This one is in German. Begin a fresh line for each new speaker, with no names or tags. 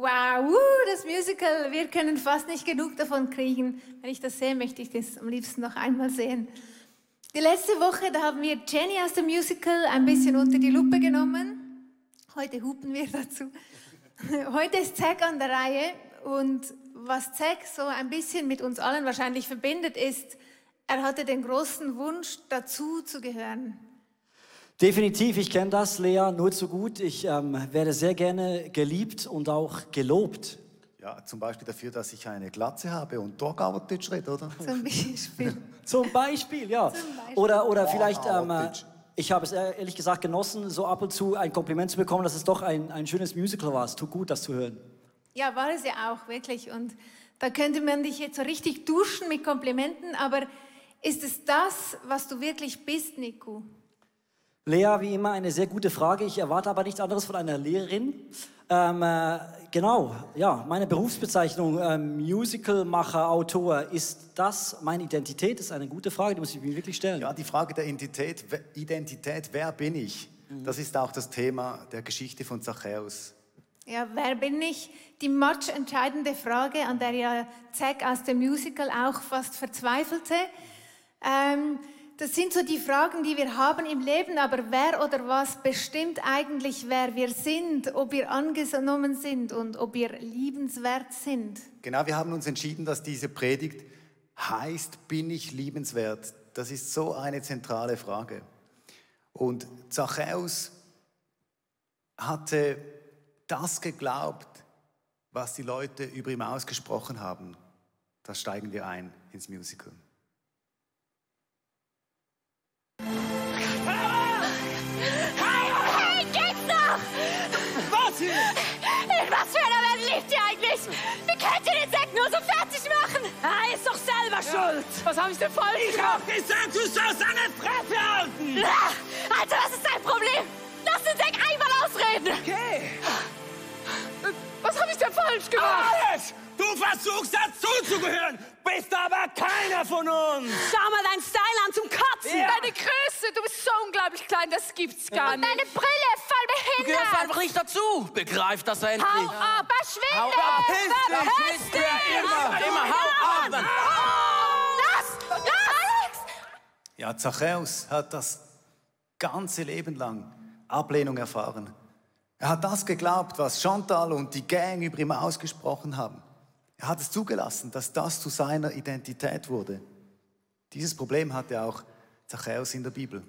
Wow, uh, das Musical, wir können fast nicht genug davon kriegen. Wenn ich das sehe, möchte ich das am liebsten noch einmal sehen. Die letzte Woche, da haben wir Jenny aus dem Musical ein bisschen unter die Lupe genommen. Heute hupen wir dazu. Heute ist Zack an der Reihe und was Zack so ein bisschen mit uns allen wahrscheinlich verbindet, ist, er hatte den großen Wunsch, dazu zu gehören.
Definitiv, ich kenne das, Lea, nur zu gut. Ich ähm, werde sehr gerne geliebt und auch gelobt.
Ja, zum Beispiel dafür, dass ich eine Glatze habe und Torgauerdeutsch rede, oder?
Zum Beispiel.
Zum Beispiel, ja.
Zum Beispiel.
Oder, oder vielleicht, ähm, ich habe es ehrlich gesagt genossen, so ab und zu ein Kompliment zu bekommen, dass es doch ein, ein schönes Musical war. Es tut gut, das zu hören.
Ja, war es ja auch, wirklich. Und da könnte man dich jetzt so richtig duschen mit Komplimenten, aber ist es das, was du wirklich bist, Nico?
Lea, wie immer eine sehr gute Frage. Ich erwarte aber nichts anderes von einer Lehrerin. Ähm, äh, genau, ja, meine Berufsbezeichnung, ähm, Musicalmacher, Autor, ist das meine Identität? Das ist eine gute Frage, die muss ich mir wirklich stellen.
Ja, die Frage der Identität, wer- Identität, wer bin ich? Das ist auch das Thema der Geschichte von Zachäus.
Ja, wer bin ich? Die match entscheidende Frage, an der ja Zack aus dem Musical auch fast verzweifelte. Ähm, das sind so die Fragen, die wir haben im Leben, aber wer oder was bestimmt eigentlich, wer wir sind, ob wir angenommen sind und ob wir liebenswert sind?
Genau, wir haben uns entschieden, dass diese Predigt heißt, bin ich liebenswert? Das ist so eine zentrale Frage. Und Zachäus hatte das geglaubt, was die Leute über ihn ausgesprochen haben. Da steigen wir ein ins Musical.
Was hier?
In was für einer Welt lebt ihr eigentlich? Wie könnt ihr den Sekt nur so fertig machen?
Er ist doch selber schuld.
Was habe ich denn falsch
Ich hab gesagt, du sollst eine Fresse halten.
Ah, Alter, was ist dein Problem? Lass den Sekt einmal ausreden.
Okay.
Was habe ich denn falsch gemacht?
Alles! Du versuchst dazuzugehören, bist aber keiner von uns.
Schau mal deinen Style an zum Kotzen.
Ja.
Deine Größe, du bist so unglaublich klein, das gibt's gar
Und
nicht. Deine Brille,
gehörst einfach nicht dazu. Begreif das endlich.
Hau ab, verschwinde.
Hau ab, verpiss
dich.
dich. Immer, immer, hau ab.
Lass, lass.
Ja, Zachäus hat das ganze Leben lang Ablehnung erfahren. Er hat das geglaubt, was Chantal und die Gang über ihn ausgesprochen haben. Er hat es zugelassen, dass das zu seiner Identität wurde. Dieses Problem hatte auch Zachäus in der Bibel.